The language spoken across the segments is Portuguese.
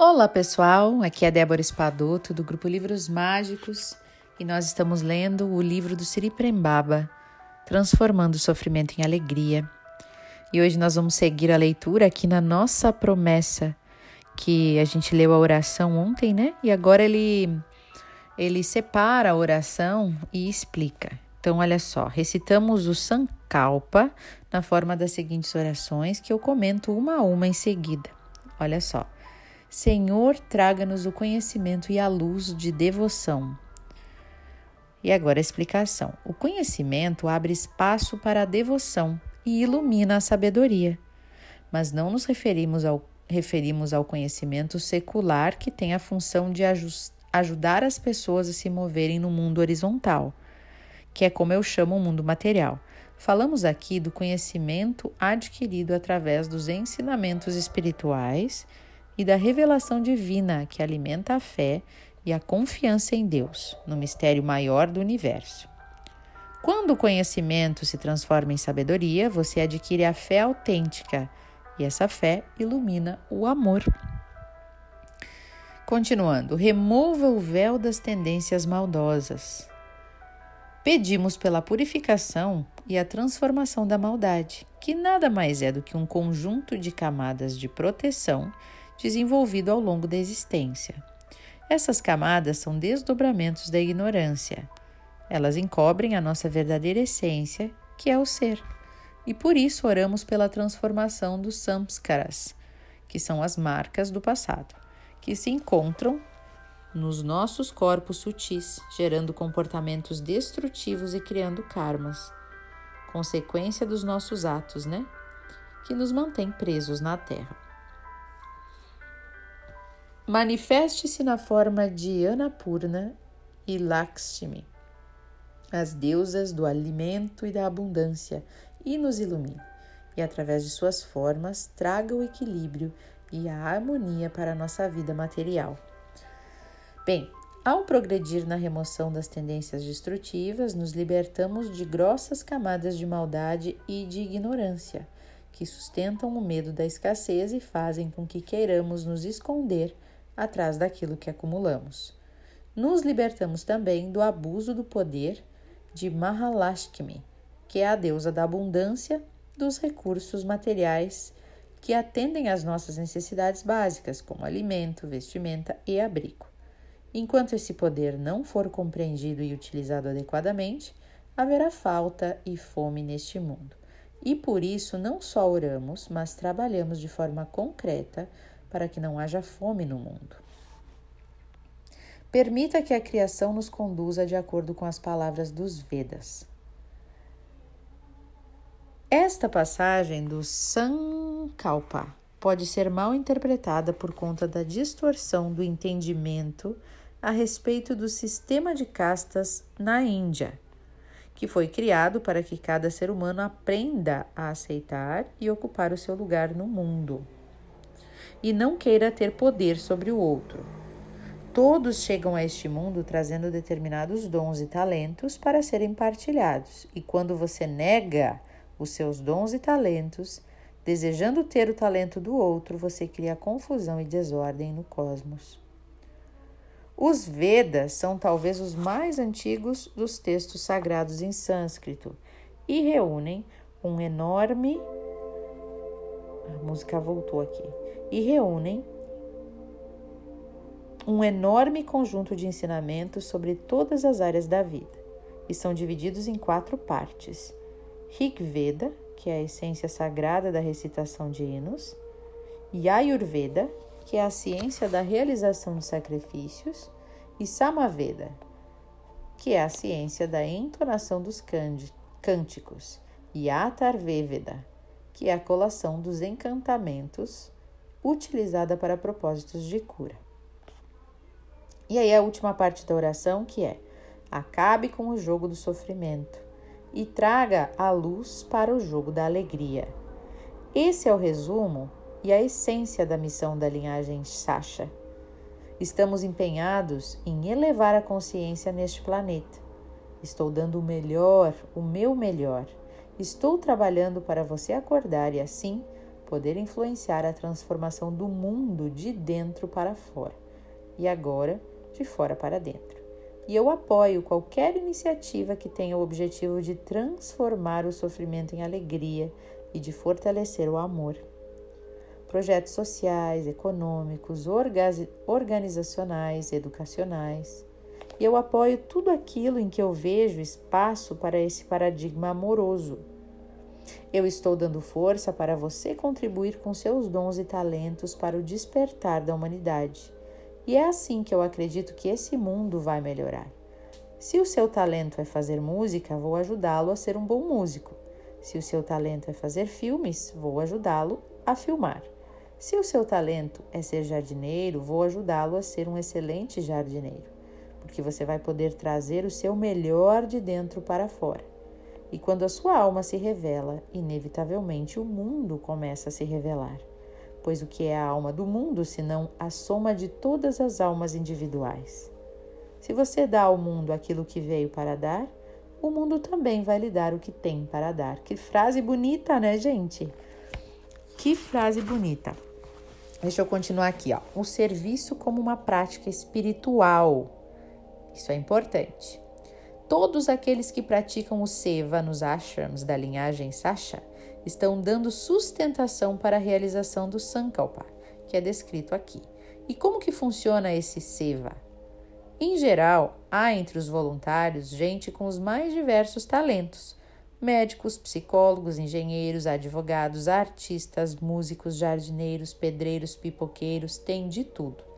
Olá pessoal, aqui é Débora Espadoto do grupo Livros Mágicos e nós estamos lendo o livro do Siri Prembaba, Transformando o Sofrimento em Alegria. E hoje nós vamos seguir a leitura aqui na nossa promessa, que a gente leu a oração ontem, né? E agora ele, ele separa a oração e explica. Então, olha só, recitamos o Sankalpa na forma das seguintes orações que eu comento uma a uma em seguida. Olha só. Senhor, traga-nos o conhecimento e a luz de devoção. E agora a explicação. O conhecimento abre espaço para a devoção e ilumina a sabedoria. Mas não nos referimos ao, referimos ao conhecimento secular que tem a função de ajudar as pessoas a se moverem no mundo horizontal, que é como eu chamo o mundo material. Falamos aqui do conhecimento adquirido através dos ensinamentos espirituais e da revelação divina que alimenta a fé e a confiança em Deus, no mistério maior do universo. Quando o conhecimento se transforma em sabedoria, você adquire a fé autêntica e essa fé ilumina o amor. Continuando, remova o véu das tendências maldosas. Pedimos pela purificação e a transformação da maldade, que nada mais é do que um conjunto de camadas de proteção desenvolvido ao longo da existência. Essas camadas são desdobramentos da ignorância. Elas encobrem a nossa verdadeira essência, que é o ser. E por isso oramos pela transformação dos samskaras, que são as marcas do passado, que se encontram nos nossos corpos sutis, gerando comportamentos destrutivos e criando karmas, consequência dos nossos atos, né? Que nos mantém presos na Terra. Manifeste-se na forma de Anapurna e Lakshmi, as deusas do alimento e da abundância, e nos ilumine. E através de suas formas, traga o equilíbrio e a harmonia para a nossa vida material. Bem, ao progredir na remoção das tendências destrutivas, nos libertamos de grossas camadas de maldade e de ignorância, que sustentam o medo da escassez e fazem com que queiramos nos esconder atrás daquilo que acumulamos. Nos libertamos também do abuso do poder de Mahalakshmi, que é a deusa da abundância dos recursos materiais que atendem às nossas necessidades básicas, como alimento, vestimenta e abrigo. Enquanto esse poder não for compreendido e utilizado adequadamente, haverá falta e fome neste mundo. E por isso não só oramos, mas trabalhamos de forma concreta para que não haja fome no mundo. Permita que a criação nos conduza de acordo com as palavras dos Vedas. Esta passagem do Sankalpa pode ser mal interpretada por conta da distorção do entendimento a respeito do sistema de castas na Índia, que foi criado para que cada ser humano aprenda a aceitar e ocupar o seu lugar no mundo e não queira ter poder sobre o outro. Todos chegam a este mundo trazendo determinados dons e talentos para serem partilhados, e quando você nega os seus dons e talentos, desejando ter o talento do outro, você cria confusão e desordem no cosmos. Os Vedas são talvez os mais antigos dos textos sagrados em sânscrito e reúnem um enorme. A música voltou aqui. E reúnem um enorme conjunto de ensinamentos sobre todas as áreas da vida e são divididos em quatro partes: Rig Veda, que é a essência sagrada da recitação de hinos, Ayurveda, que é a ciência da realização de sacrifícios, e Samaveda, que é a ciência da entonação dos cânticos, e Atharvaveda, que é a colação dos encantamentos utilizada para propósitos de cura. E aí a última parte da oração que é: acabe com o jogo do sofrimento e traga a luz para o jogo da alegria. Esse é o resumo e a essência da missão da linhagem Sasha. Estamos empenhados em elevar a consciência neste planeta. Estou dando o melhor, o meu melhor. Estou trabalhando para você acordar e assim poder influenciar a transformação do mundo de dentro para fora e agora de fora para dentro. E eu apoio qualquer iniciativa que tenha o objetivo de transformar o sofrimento em alegria e de fortalecer o amor. Projetos sociais, econômicos, organizacionais, educacionais. E eu apoio tudo aquilo em que eu vejo espaço para esse paradigma amoroso eu estou dando força para você contribuir com seus dons e talentos para o despertar da humanidade. E é assim que eu acredito que esse mundo vai melhorar. Se o seu talento é fazer música, vou ajudá-lo a ser um bom músico. Se o seu talento é fazer filmes, vou ajudá-lo a filmar. Se o seu talento é ser jardineiro, vou ajudá-lo a ser um excelente jardineiro, porque você vai poder trazer o seu melhor de dentro para fora. E quando a sua alma se revela, inevitavelmente o mundo começa a se revelar. Pois o que é a alma do mundo senão a soma de todas as almas individuais? Se você dá ao mundo aquilo que veio para dar, o mundo também vai lhe dar o que tem para dar. Que frase bonita, né, gente? Que frase bonita. Deixa eu continuar aqui, ó. O serviço como uma prática espiritual. Isso é importante. Todos aqueles que praticam o seva nos ashrams da linhagem Sasha estão dando sustentação para a realização do Sankalpa, que é descrito aqui. E como que funciona esse seva? Em geral, há entre os voluntários gente com os mais diversos talentos: médicos, psicólogos, engenheiros, advogados, artistas, músicos, jardineiros, pedreiros, pipoqueiros, tem de tudo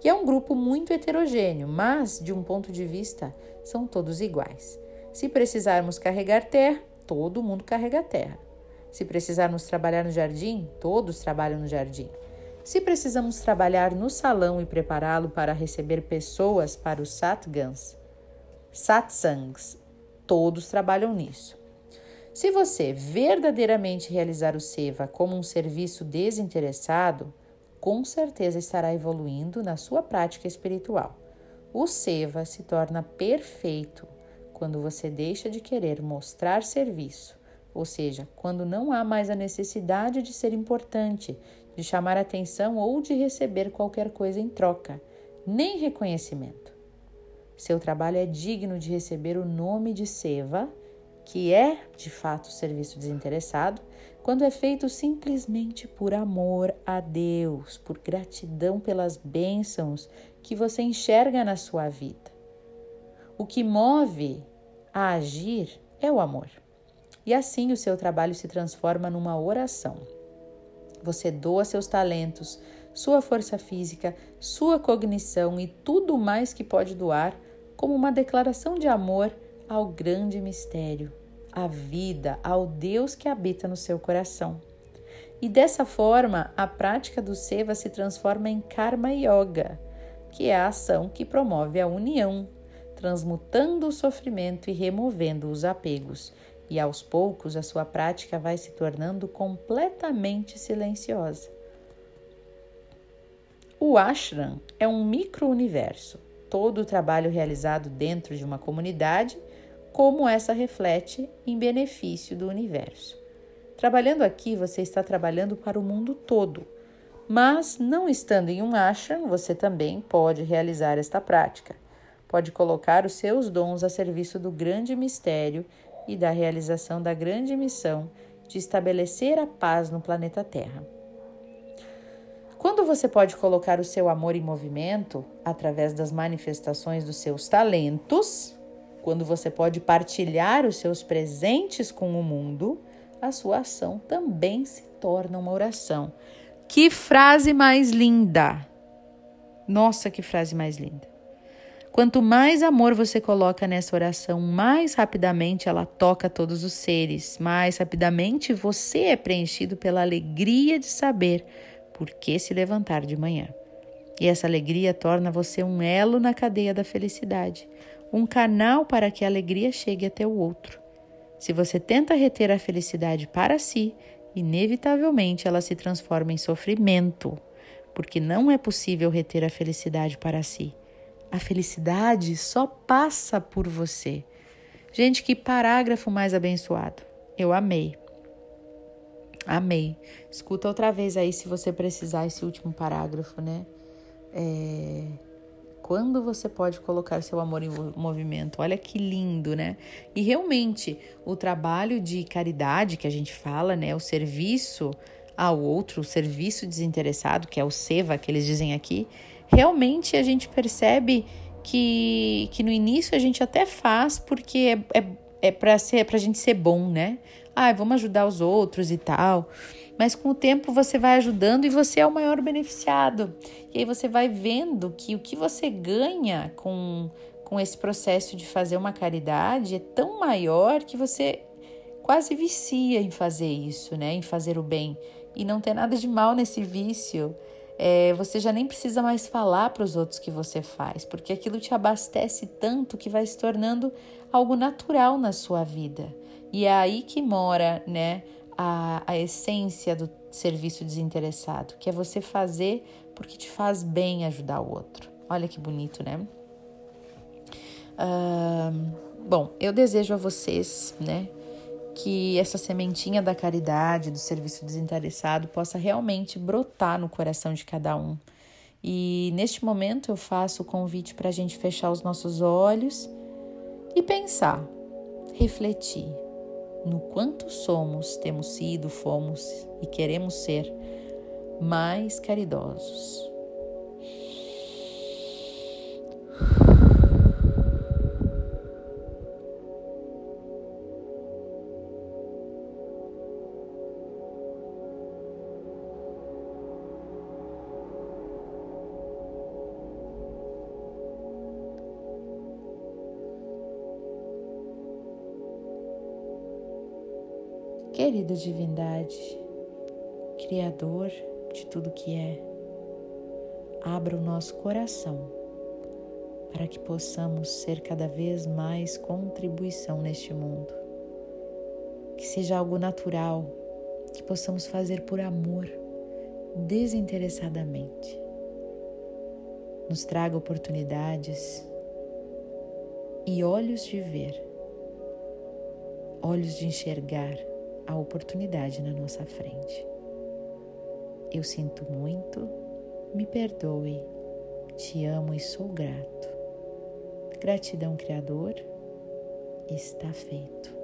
que é um grupo muito heterogêneo, mas, de um ponto de vista, são todos iguais. Se precisarmos carregar terra, todo mundo carrega terra. Se precisarmos trabalhar no jardim, todos trabalham no jardim. Se precisamos trabalhar no salão e prepará-lo para receber pessoas para os satgans, satsangs, todos trabalham nisso. Se você verdadeiramente realizar o seva como um serviço desinteressado, com certeza estará evoluindo na sua prática espiritual. O Seva se torna perfeito quando você deixa de querer mostrar serviço, ou seja, quando não há mais a necessidade de ser importante, de chamar atenção ou de receber qualquer coisa em troca, nem reconhecimento. Seu trabalho é digno de receber o nome de Seva, que é de fato serviço desinteressado, quando é feito simplesmente por amor a Deus, por gratidão pelas bênçãos que você enxerga na sua vida. O que move a agir é o amor. E assim o seu trabalho se transforma numa oração. Você doa seus talentos, sua força física, sua cognição e tudo mais que pode doar como uma declaração de amor ao grande mistério a vida ao Deus que habita no seu coração. E dessa forma, a prática do Seva se transforma em Karma Yoga, que é a ação que promove a união, transmutando o sofrimento e removendo os apegos. E aos poucos a sua prática vai se tornando completamente silenciosa. O ashram é um micro-universo. Todo o trabalho realizado dentro de uma comunidade como essa reflete em benefício do universo. Trabalhando aqui, você está trabalhando para o mundo todo, mas não estando em um ashram, você também pode realizar esta prática. Pode colocar os seus dons a serviço do grande mistério e da realização da grande missão de estabelecer a paz no planeta Terra. Quando você pode colocar o seu amor em movimento através das manifestações dos seus talentos, quando você pode partilhar os seus presentes com o mundo, a sua ação também se torna uma oração. Que frase mais linda! Nossa, que frase mais linda! Quanto mais amor você coloca nessa oração, mais rapidamente ela toca todos os seres, mais rapidamente você é preenchido pela alegria de saber por que se levantar de manhã. E essa alegria torna você um elo na cadeia da felicidade, um canal para que a alegria chegue até o outro. Se você tenta reter a felicidade para si, inevitavelmente ela se transforma em sofrimento, porque não é possível reter a felicidade para si. A felicidade só passa por você. Gente, que parágrafo mais abençoado. Eu amei. Amei. Escuta outra vez aí se você precisar esse último parágrafo, né? É... Quando você pode colocar seu amor em movimento? Olha que lindo, né? E realmente, o trabalho de caridade que a gente fala, né? O serviço ao outro, o serviço desinteressado, que é o SEVA que eles dizem aqui, realmente a gente percebe que, que no início a gente até faz porque é, é, é para a gente ser bom, né? ah, vamos ajudar os outros e tal. Mas com o tempo você vai ajudando e você é o maior beneficiado. E aí você vai vendo que o que você ganha com, com esse processo de fazer uma caridade é tão maior que você quase vicia em fazer isso, né? Em fazer o bem. E não tem nada de mal nesse vício. É, você já nem precisa mais falar para os outros que você faz, porque aquilo te abastece tanto que vai se tornando algo natural na sua vida. E é aí que mora, né, a, a essência do serviço desinteressado, que é você fazer porque te faz bem ajudar o outro. Olha que bonito, né? Bom, eu desejo a vocês, né, que essa sementinha da caridade, do serviço desinteressado, possa realmente brotar no coração de cada um. E neste momento eu faço o convite para a gente fechar os nossos olhos e pensar, refletir no quanto somos, temos sido, fomos e queremos ser mais caridosos. Querida divindade, Criador de tudo que é, abra o nosso coração para que possamos ser cada vez mais contribuição neste mundo. Que seja algo natural, que possamos fazer por amor, desinteressadamente. Nos traga oportunidades e olhos de ver, olhos de enxergar a oportunidade na nossa frente. Eu sinto muito, me perdoe, te amo e sou grato. Gratidão, Criador, está feito.